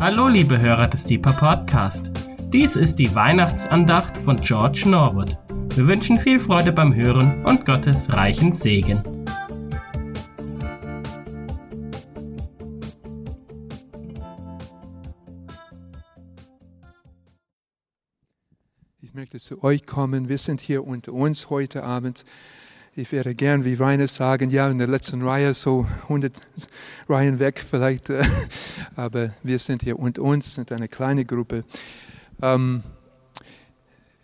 Hallo liebe Hörer des Deeper Podcast. Dies ist die Weihnachtsandacht von George Norwood. Wir wünschen viel Freude beim Hören und Gottes reichen Segen. Ich möchte zu euch kommen. Wir sind hier unter uns heute Abend. Ich wäre gern, wie Rainer sagen, ja, in der letzten Reihe, so 100 Reihen weg vielleicht. äh, Aber wir sind hier unter uns, sind eine kleine Gruppe. Ähm,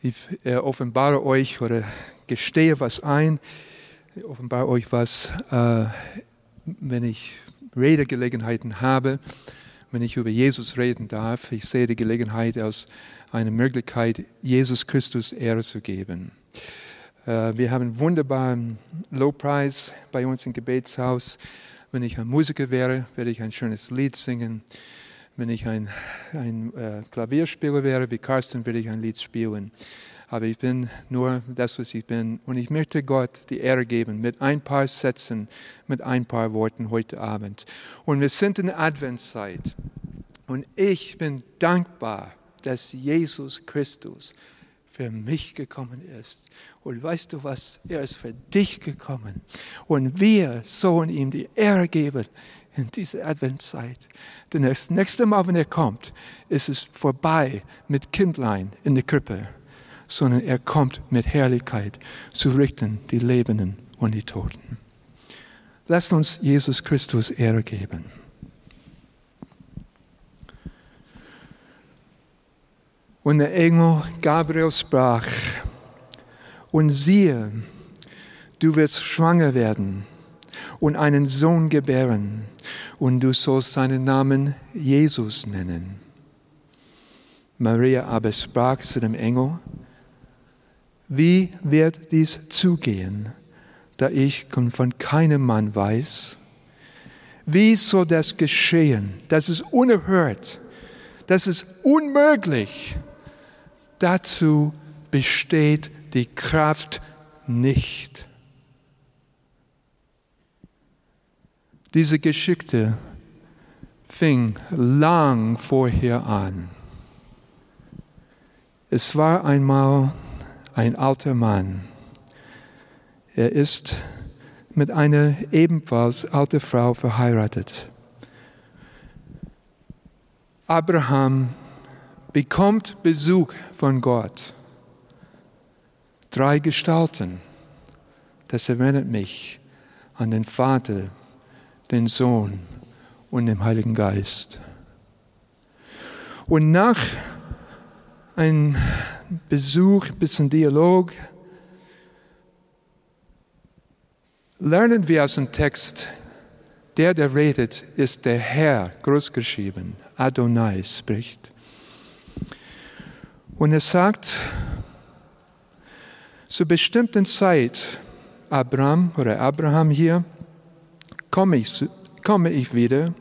Ich äh, offenbare euch oder gestehe was ein. Ich offenbare euch was, äh, wenn ich Redegelegenheiten habe, wenn ich über Jesus reden darf. Ich sehe die Gelegenheit als eine Möglichkeit, Jesus Christus Ehre zu geben. Äh, Wir haben einen wunderbaren Lobpreis bei uns im Gebetshaus. Wenn ich ein Musiker wäre, würde ich ein schönes Lied singen. Wenn ich ein, ein äh, Klavierspieler wäre wie Carsten, würde ich ein Lied spielen. Aber ich bin nur das, was ich bin. Und ich möchte Gott die Ehre geben mit ein paar Sätzen, mit ein paar Worten heute Abend. Und wir sind in der Adventszeit. Und ich bin dankbar, dass Jesus Christus für mich gekommen ist. Und weißt du was? Er ist für dich gekommen. Und wir sollen ihm die Ehre geben in dieser Adventszeit. Denn das nächste Mal, wenn er kommt, ist es vorbei mit Kindlein in der Krippe, sondern er kommt mit Herrlichkeit zu richten die Lebenden und die Toten. Lasst uns Jesus Christus Ehre geben. Und der Engel Gabriel sprach, und siehe, du wirst schwanger werden und einen Sohn gebären, und du sollst seinen Namen Jesus nennen. Maria aber sprach zu dem Engel, wie wird dies zugehen, da ich von keinem Mann weiß? Wie soll das geschehen? Das ist unerhört. Das ist unmöglich. Dazu besteht die Kraft nicht. Diese Geschichte fing lang vorher an. Es war einmal ein alter Mann. Er ist mit einer ebenfalls alten Frau verheiratet. Abraham bekommt Besuch von Gott. Drei Gestalten. Das erinnert mich an den Vater, den Sohn und den Heiligen Geist. Und nach einem Besuch, ein bisschen Dialog, lernen wir aus dem Text, der, der redet, ist der Herr, großgeschrieben, Adonai spricht. Und er sagt, zur bestimmten Zeit, Abraham oder Abraham hier, komme ich, komme ich wieder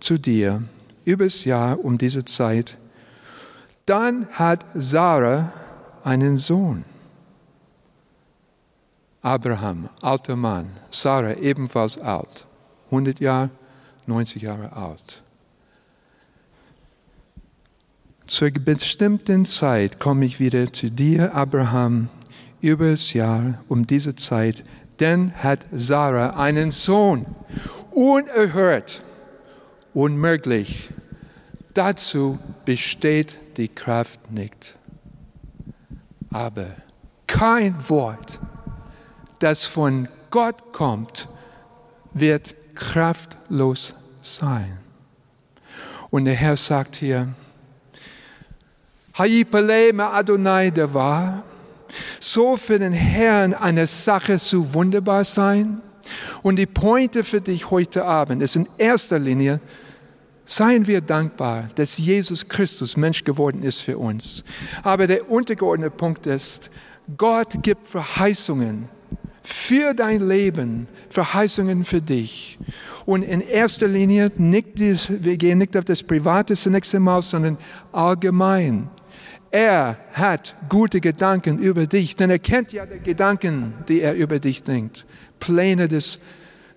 zu dir übers Jahr um diese Zeit. Dann hat Sarah einen Sohn. Abraham, alter Mann, Sarah ebenfalls alt, 100 Jahre, 90 Jahre alt. Zur bestimmten Zeit komme ich wieder zu dir, Abraham, übers Jahr um diese Zeit, denn hat Sarah einen Sohn. Unerhört, unmöglich. Dazu besteht die Kraft nicht. Aber kein Wort, das von Gott kommt, wird kraftlos sein. Und der Herr sagt hier, Hayipale me Adonai der war, so für den Herrn eine Sache zu wunderbar sein. Und die Pointe für dich heute Abend ist in erster Linie, seien wir dankbar, dass Jesus Christus Mensch geworden ist für uns. Aber der untergeordnete Punkt ist, Gott gibt Verheißungen für dein Leben, Verheißungen für dich. Und in erster Linie, nicht wir gehen nicht auf das Private zunächst einmal, sondern allgemein. Er hat gute Gedanken über dich, denn er kennt ja die Gedanken, die er über dich denkt. Pläne des,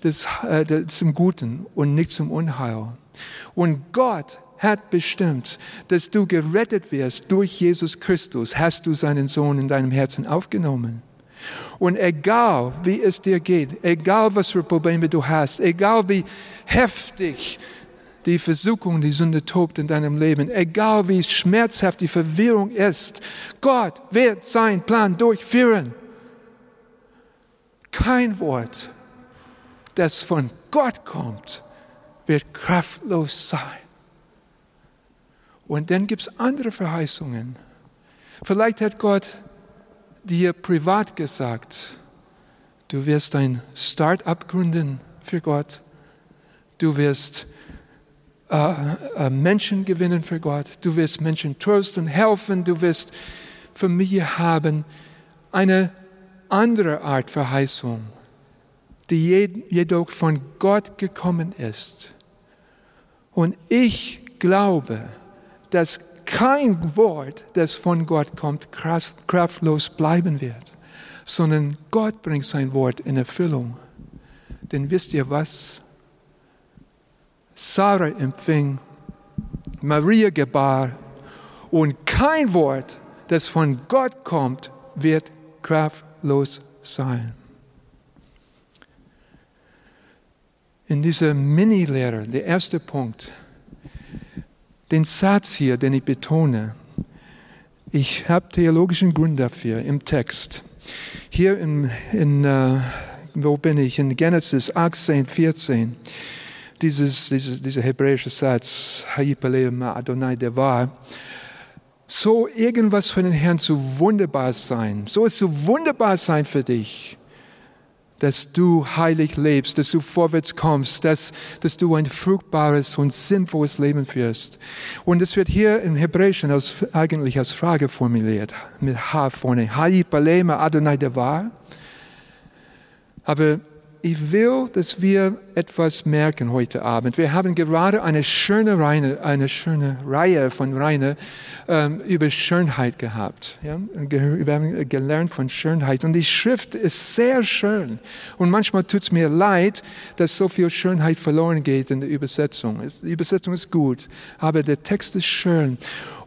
des, äh, zum Guten und nicht zum Unheil. Und Gott hat bestimmt, dass du gerettet wirst durch Jesus Christus, hast du seinen Sohn in deinem Herzen aufgenommen. Und egal wie es dir geht, egal was für Probleme du hast, egal wie heftig die Versuchung, die Sünde tobt in deinem Leben, egal wie schmerzhaft die Verwirrung ist, Gott wird seinen Plan durchführen. Kein Wort, das von Gott kommt, wird kraftlos sein. Und dann gibt es andere Verheißungen. Vielleicht hat Gott dir privat gesagt, du wirst ein Start-up gründen für Gott, du wirst äh, äh, Menschen gewinnen für Gott, du wirst Menschen trösten, helfen, du wirst Familie haben. Eine andere Art Verheißung, die jedoch von Gott gekommen ist. Und ich glaube, dass kein Wort, das von Gott kommt, kraftlos bleiben wird, sondern Gott bringt sein Wort in Erfüllung. Denn wisst ihr was? Sarah empfing, Maria gebar und kein Wort, das von Gott kommt, wird kraftlos sein. In dieser Mini-Lehre, der erste Punkt, den Satz hier, den ich betone, ich habe theologischen Grund dafür im Text. Hier in, in uh, wo bin ich? In Genesis 18, 14. Dieses, dieses, dieser hebräische Satz, Adonai Devar, so irgendwas für den Herrn zu wunderbar sein, so es zu wunderbar sein für dich, dass du heilig lebst, dass du vorwärts kommst, dass, dass du ein fruchtbares und sinnvolles Leben führst. Und es wird hier im Hebräischen als, eigentlich als Frage formuliert, mit H vorne. Adonai Devar. Aber ich will, dass wir etwas merken heute Abend. Wir haben gerade eine schöne Reihe, eine schöne Reihe von Reihe ähm, über Schönheit gehabt. Ja? Wir haben gelernt von Schönheit. Und die Schrift ist sehr schön. Und manchmal tut es mir leid, dass so viel Schönheit verloren geht in der Übersetzung. Die Übersetzung ist gut, aber der Text ist schön.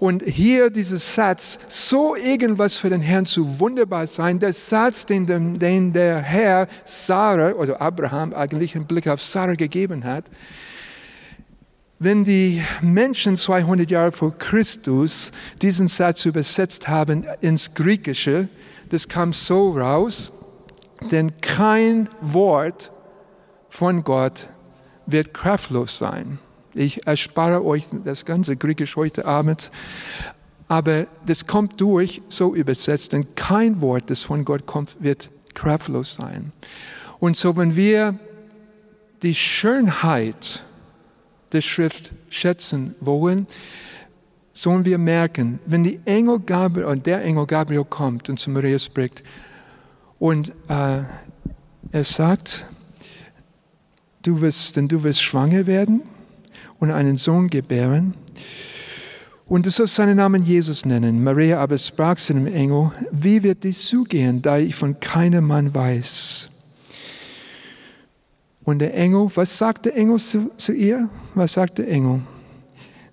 Und hier dieser Satz, so irgendwas für den Herrn zu wunderbar sein, der Satz, den, den der Herr Sarah oder Abraham eigentlich im Blick auf Sarah gegeben hat, wenn die Menschen 200 Jahre vor Christus diesen Satz übersetzt haben ins Griechische, das kam so raus, denn kein Wort von Gott wird kraftlos sein. Ich erspare euch das ganze Griechisch heute Abend, aber das kommt durch, so übersetzt, denn kein Wort, das von Gott kommt, wird kraftlos sein. Und so, wenn wir die Schönheit der Schrift schätzen wollen, sollen wir merken, wenn die Engel Gabriel, und der Engel Gabriel kommt und zu Maria spricht und äh, er sagt, du wirst, denn du wirst schwanger werden und einen Sohn gebären und du sollst seinen Namen Jesus nennen. Maria aber sprach zu dem Engel, wie wird dies zugehen, da ich von keinem Mann weiß? Und der Engel, was sagt der Engel zu, zu ihr? Was sagt der Engel?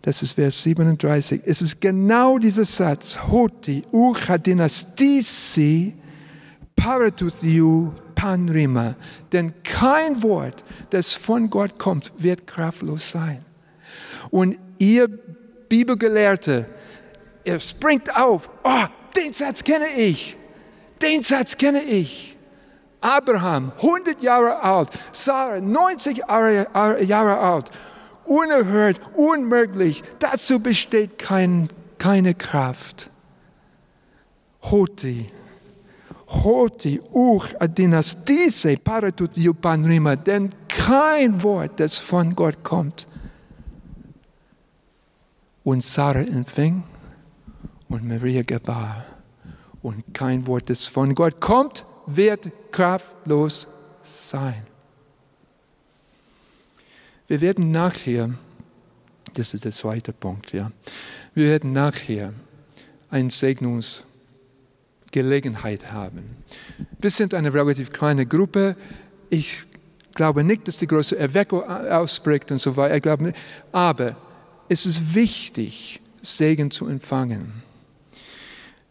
Das ist Vers 37. Es ist genau dieser Satz. Hoti uchadinastisi paratuthiu panrima. Denn kein Wort, das von Gott kommt, wird kraftlos sein. Und ihr Bibelgelehrte, ihr springt auf. Oh, den Satz kenne ich. Den Satz kenne ich. Abraham, 100 Jahre alt, Sarah, 90 Jahre alt. Unerhört, unmöglich. Dazu besteht kein, keine Kraft. Hoti, Hoti, Uch, Adinastise, Paratut, Yupanrima, denn kein Wort, das von Gott kommt. Und Sarah empfing und Maria gebar. Und kein Wort, das von Gott kommt, wird kraftlos sein. Wir werden nachher, das ist der zweite Punkt, ja, wir werden nachher eine Segnungsgelegenheit haben. Wir sind eine relativ kleine Gruppe. Ich glaube nicht, dass die große Erweckung ausbricht und so weiter. Ich glaube nicht. Aber ist es wichtig, Segen zu empfangen.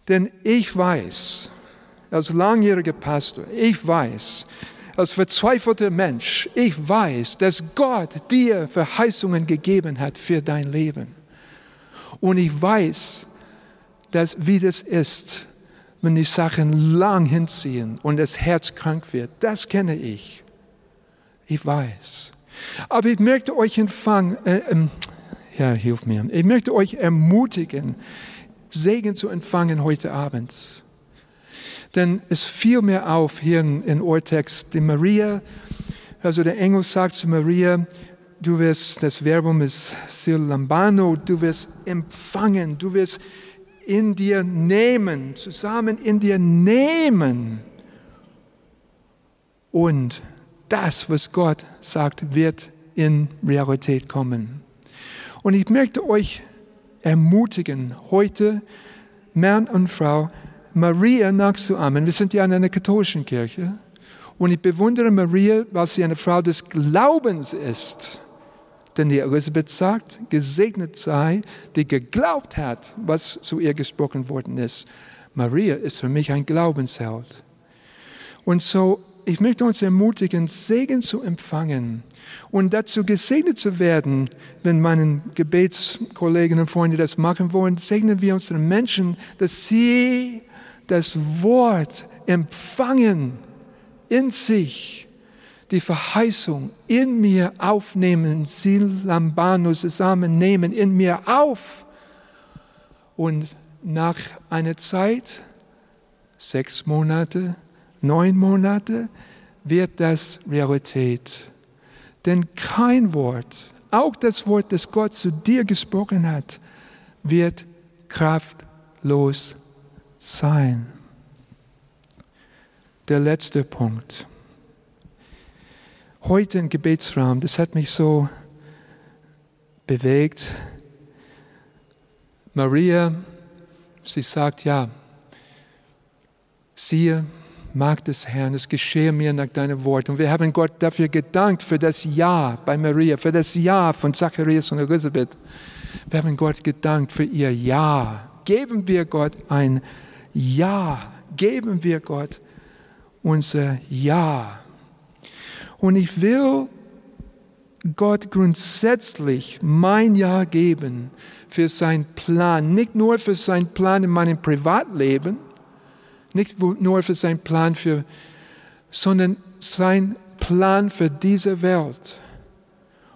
Denn ich weiß, als langjähriger Pastor, ich weiß, als verzweifelter Mensch, ich weiß, dass Gott dir Verheißungen gegeben hat für dein Leben. Und ich weiß, dass, wie das ist, wenn die Sachen lang hinziehen und das Herz krank wird. Das kenne ich. Ich weiß. Aber ich möchte euch empfangen, äh, ja, hilf mir. Ich möchte euch ermutigen, Segen zu empfangen heute Abend. Denn es fiel mir auf hier in, in Urtext, die Maria, also der Engel sagt zu Maria, du wirst, das Verbum ist silambano, du wirst empfangen, du wirst in dir nehmen, zusammen in dir nehmen. Und das, was Gott sagt, wird in Realität kommen. Und ich möchte euch ermutigen, heute, Mann und Frau, Maria nachzuahmen. Wir sind ja in einer katholischen Kirche. Und ich bewundere Maria, weil sie eine Frau des Glaubens ist. Denn die Elisabeth sagt, gesegnet sei, die geglaubt hat, was zu ihr gesprochen worden ist. Maria ist für mich ein Glaubensheld. Und so, ich möchte uns ermutigen, Segen zu empfangen und dazu gesegnet zu werden, wenn meine Gebetskolleginnen und Freunde das machen wollen, segnen wir unsere Menschen, dass sie das Wort empfangen in sich die Verheißung in mir aufnehmen, Silambano zusammennehmen, in mir auf. Und nach einer Zeit, sechs Monate, neun Monate, wird das Realität. Denn kein Wort, auch das Wort, das Gott zu dir gesprochen hat, wird kraftlos sein. Der letzte Punkt heute im Gebetsraum, das hat mich so bewegt. Maria, sie sagt, ja, siehe, mag des Herrn, es geschehe mir nach deinem Wort. Und wir haben Gott dafür gedankt, für das Ja bei Maria, für das Ja von Zacharias und Elisabeth. Wir haben Gott gedankt für ihr Ja. Geben wir Gott ein Ja. Geben wir Gott unser Ja. Und ich will Gott grundsätzlich mein Ja geben für seinen Plan, nicht nur für seinen Plan in meinem Privatleben, nicht nur für seinen Plan für, sondern sein Plan für diese Welt.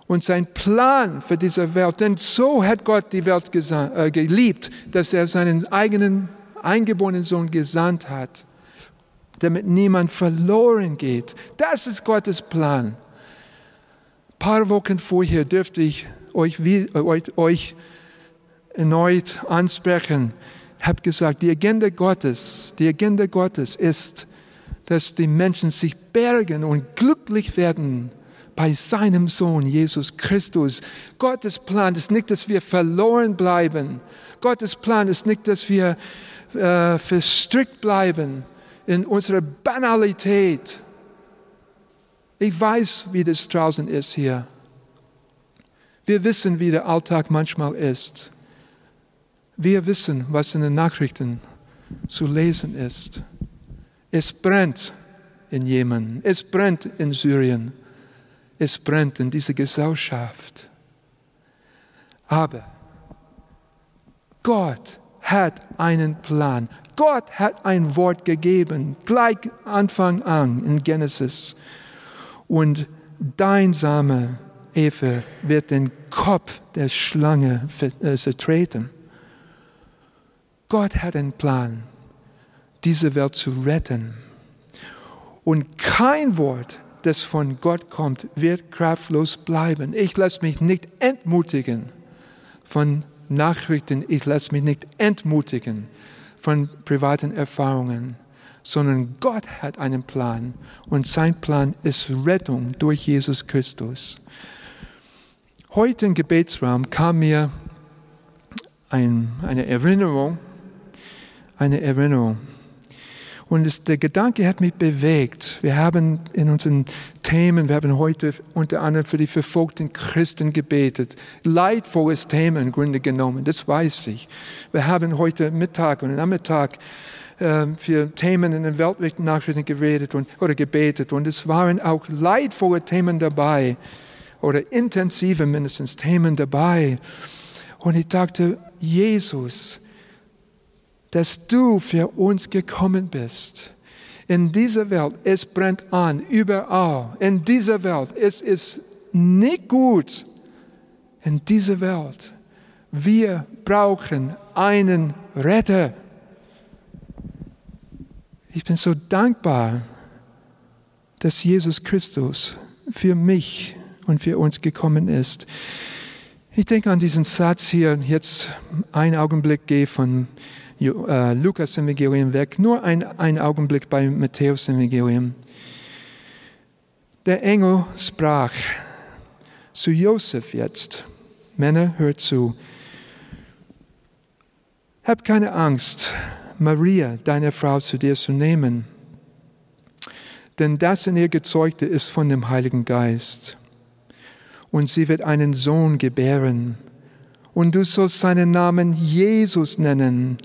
Und sein Plan für diese Welt, denn so hat Gott die Welt äh, geliebt, dass er seinen eigenen eingeborenen Sohn gesandt hat damit niemand verloren geht. Das ist Gottes Plan. Ein paar Wochen vorher dürfte ich euch, euch erneut ansprechen. Habe gesagt, die Agenda Gottes, die Agenda Gottes ist, dass die Menschen sich bergen und glücklich werden bei seinem Sohn Jesus Christus. Gottes Plan ist nicht, dass wir verloren bleiben. Gottes Plan ist nicht, dass wir äh, verstrickt bleiben in unserer Banalität. Ich weiß, wie das draußen ist hier. Wir wissen, wie der Alltag manchmal ist. Wir wissen, was in den Nachrichten zu lesen ist. Es brennt in Jemen, es brennt in Syrien, es brennt in dieser Gesellschaft. Aber Gott hat einen Plan. Gott hat ein Wort gegeben, gleich Anfang an in Genesis. Und dein Same, Eva, wird den Kopf der Schlange äh, zertreten. Gott hat einen Plan, diese Welt zu retten. Und kein Wort, das von Gott kommt, wird kraftlos bleiben. Ich lasse mich nicht entmutigen von Nachrichten. Ich lasse mich nicht entmutigen von privaten Erfahrungen, sondern Gott hat einen Plan und sein Plan ist Rettung durch Jesus Christus. Heute im Gebetsraum kam mir ein, eine Erinnerung, eine Erinnerung. Und es, der Gedanke hat mich bewegt. Wir haben in unseren Themen, wir haben heute unter anderem für die verfolgten Christen gebetet. Leidvolles Thema im Grunde genommen, das weiß ich. Wir haben heute Mittag und Nachmittag äh, für Themen in den weltweiten Nachrichten geredet und, oder gebetet. Und es waren auch leidvolle Themen dabei oder intensive mindestens Themen dabei. Und ich dachte, Jesus, dass du für uns gekommen bist. In dieser Welt, es brennt an, überall. In dieser Welt, es ist nicht gut. In dieser Welt, wir brauchen einen Retter. Ich bin so dankbar, dass Jesus Christus für mich und für uns gekommen ist. Ich denke an diesen Satz hier, jetzt einen Augenblick gehe von Lukas Evangelium weg, nur ein, ein Augenblick bei Matthäus Evangelium. Der Engel sprach zu Josef jetzt, Männer, hört zu, hab keine Angst, Maria, deine Frau, zu dir zu nehmen, denn das in ihr Gezeugte ist von dem Heiligen Geist. Und sie wird einen Sohn gebären, und du sollst seinen Namen Jesus nennen,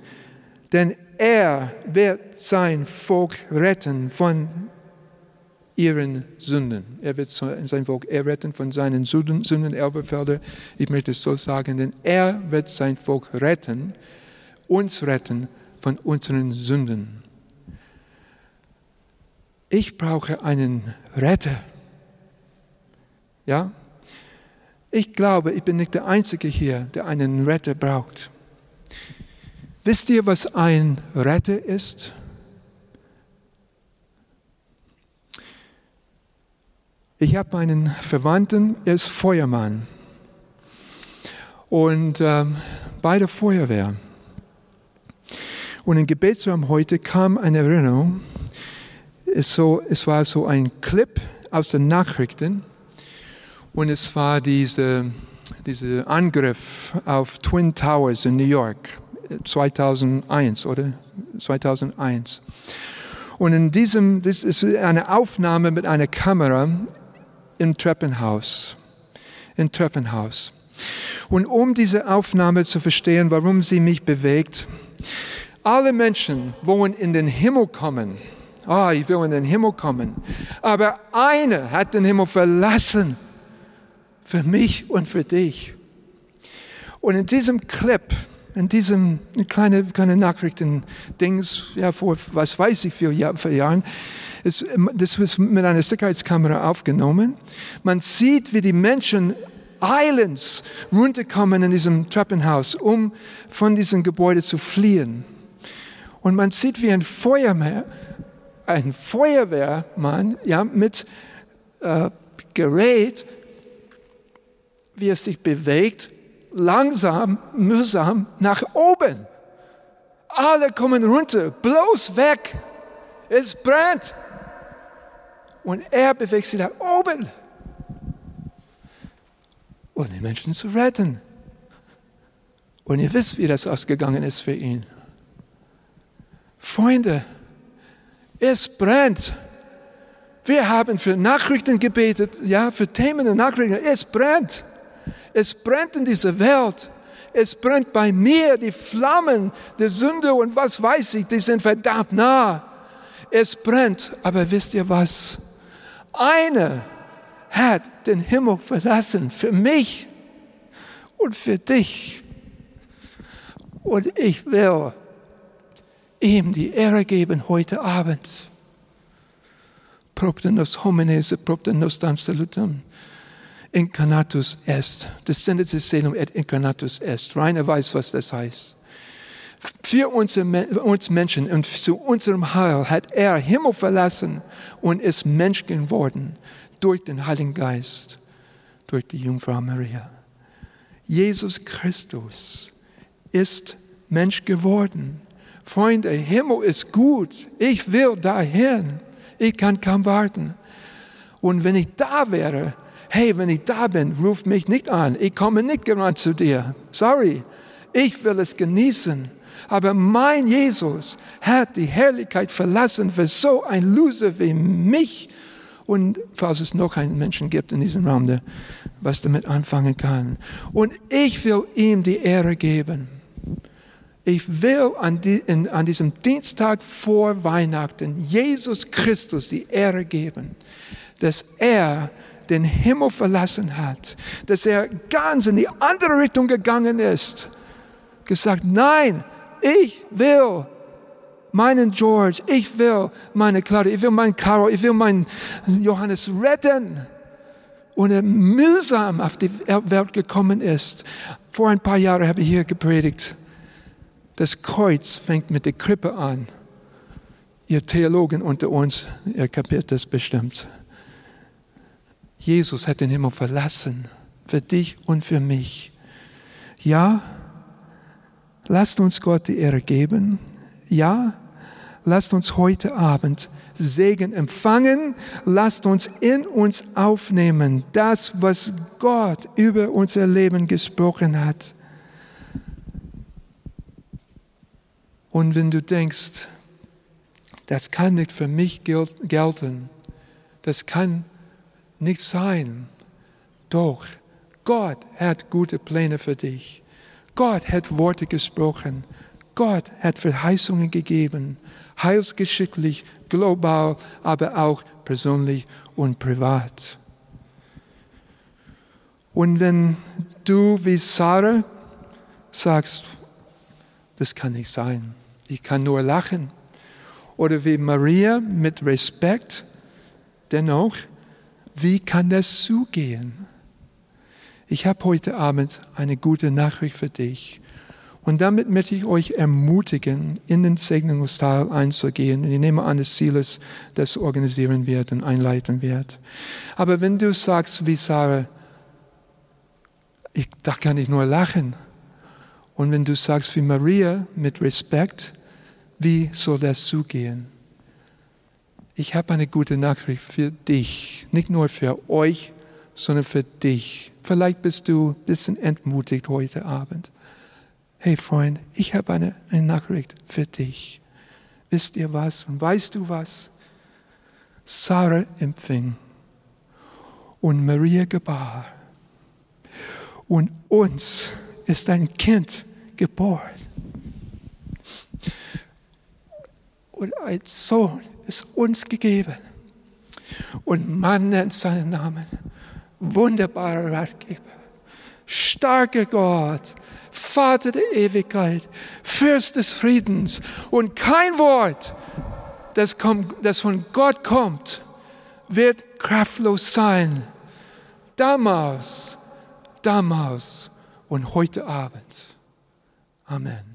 denn er wird sein Volk retten von ihren Sünden. Er wird sein Volk erretten von seinen Sünden, Sünden Erbefelder. Ich möchte es so sagen, denn er wird sein Volk retten, uns retten von unseren Sünden. Ich brauche einen Retter. Ja? Ich glaube, ich bin nicht der Einzige hier, der einen Retter braucht. Wisst ihr, was ein Retter ist? Ich habe einen Verwandten, er ist Feuermann. Und ähm, bei der Feuerwehr. Und im Gebetsraum heute kam eine Erinnerung. Es, so, es war so ein Clip aus den Nachrichten. Und es war dieser diese Angriff auf Twin Towers in New York. 2001 oder 2001. Und in diesem, das ist eine Aufnahme mit einer Kamera im Treppenhaus. Im Treppenhaus. Und um diese Aufnahme zu verstehen, warum sie mich bewegt, alle Menschen wollen in den Himmel kommen. Ah, oh, ich will in den Himmel kommen. Aber einer hat den Himmel verlassen. Für mich und für dich. Und in diesem Clip, in diesem kleine, kleine Nachrichten-Dings, ja, vor was weiß ich, vier, vier Jahren, ist, das ist mit einer Sicherheitskamera aufgenommen. Man sieht, wie die Menschen eilends runterkommen in diesem Treppenhaus, um von diesem Gebäude zu fliehen. Und man sieht, wie ein Feuerwehr, ein Feuerwehrmann, ja, mit äh, Gerät, wie es sich bewegt, langsam, mühsam nach oben. Alle kommen runter, bloß weg. Es brennt. Und er bewegt sich nach oben. Um die Menschen zu retten. Und ihr wisst, wie das ausgegangen ist für ihn. Freunde, es brennt. Wir haben für Nachrichten gebetet, ja, für Themen und Nachrichten. Es brennt. Es brennt in dieser Welt. Es brennt bei mir. Die Flammen der Sünde und was weiß ich, die sind verdammt nah. Es brennt. Aber wisst ihr was? Einer hat den Himmel verlassen für mich und für dich. Und ich will ihm die Ehre geben heute Abend. Propter nos homines, propter nos dam salutam incarnatus est. Descendetis celum et incarnatus est. Rainer weiß, was das heißt. Für uns Menschen und zu unserem Heil hat er Himmel verlassen und ist Mensch geworden durch den Heiligen Geist, durch die Jungfrau Maria. Jesus Christus ist Mensch geworden. Freunde, Himmel ist gut. Ich will dahin. Ich kann kaum warten. Und wenn ich da wäre, hey, wenn ich da bin, ruf mich nicht an. Ich komme nicht gerannt zu dir. Sorry, ich will es genießen. Aber mein Jesus hat die Herrlichkeit verlassen für so ein Loser wie mich. Und falls es noch einen Menschen gibt in diesem Raum, der was damit anfangen kann. Und ich will ihm die Ehre geben. Ich will an, die, in, an diesem Dienstag vor Weihnachten Jesus Christus die Ehre geben, dass er den Himmel verlassen hat, dass er ganz in die andere Richtung gegangen ist, gesagt, nein, ich will meinen George, ich will meine Claudia, ich will meinen Carol, ich will meinen Johannes retten. Und er mühsam auf die Welt gekommen ist. Vor ein paar Jahren habe ich hier gepredigt. Das Kreuz fängt mit der Krippe an. Ihr Theologen unter uns, ihr kapiert das bestimmt. Jesus hat den Himmel verlassen, für dich und für mich. Ja, lasst uns Gott die Ehre geben. Ja, lasst uns heute Abend Segen empfangen. Lasst uns in uns aufnehmen, das, was Gott über unser Leben gesprochen hat. Und wenn du denkst, das kann nicht für mich gelten, das kann nicht sein, doch Gott hat gute Pläne für dich. Gott hat Worte gesprochen. Gott hat Verheißungen gegeben, heilsgeschicklich, global, aber auch persönlich und privat. Und wenn du wie Sarah sagst, das kann nicht sein, ich kann nur lachen. Oder wie Maria mit Respekt, dennoch, wie kann das zugehen? Ich habe heute Abend eine gute Nachricht für dich. Und damit möchte ich euch ermutigen, in den Segnungsteil einzugehen. Und ich nehme an, dass Silas das organisieren wird und einleiten wird. Aber wenn du sagst, wie Sarah, ich, da kann ich nur lachen. Und wenn du sagst wie Maria mit Respekt, wie soll das zugehen? Ich habe eine gute Nachricht für dich, nicht nur für euch, sondern für dich. Vielleicht bist du ein bisschen entmutigt heute Abend. Hey Freund, ich habe eine, eine Nachricht für dich. Wisst ihr was und weißt du was? Sarah empfing und Maria gebar. Und uns ist ein Kind geboren. Und ein Sohn ist uns gegeben. Und man nennt seinen Namen. Wunderbarer Ratgeber. Starker Gott. Vater der Ewigkeit. Fürst des Friedens. Und kein Wort, das, kommt, das von Gott kommt, wird kraftlos sein. Damals, damals und heute Abend. Amen.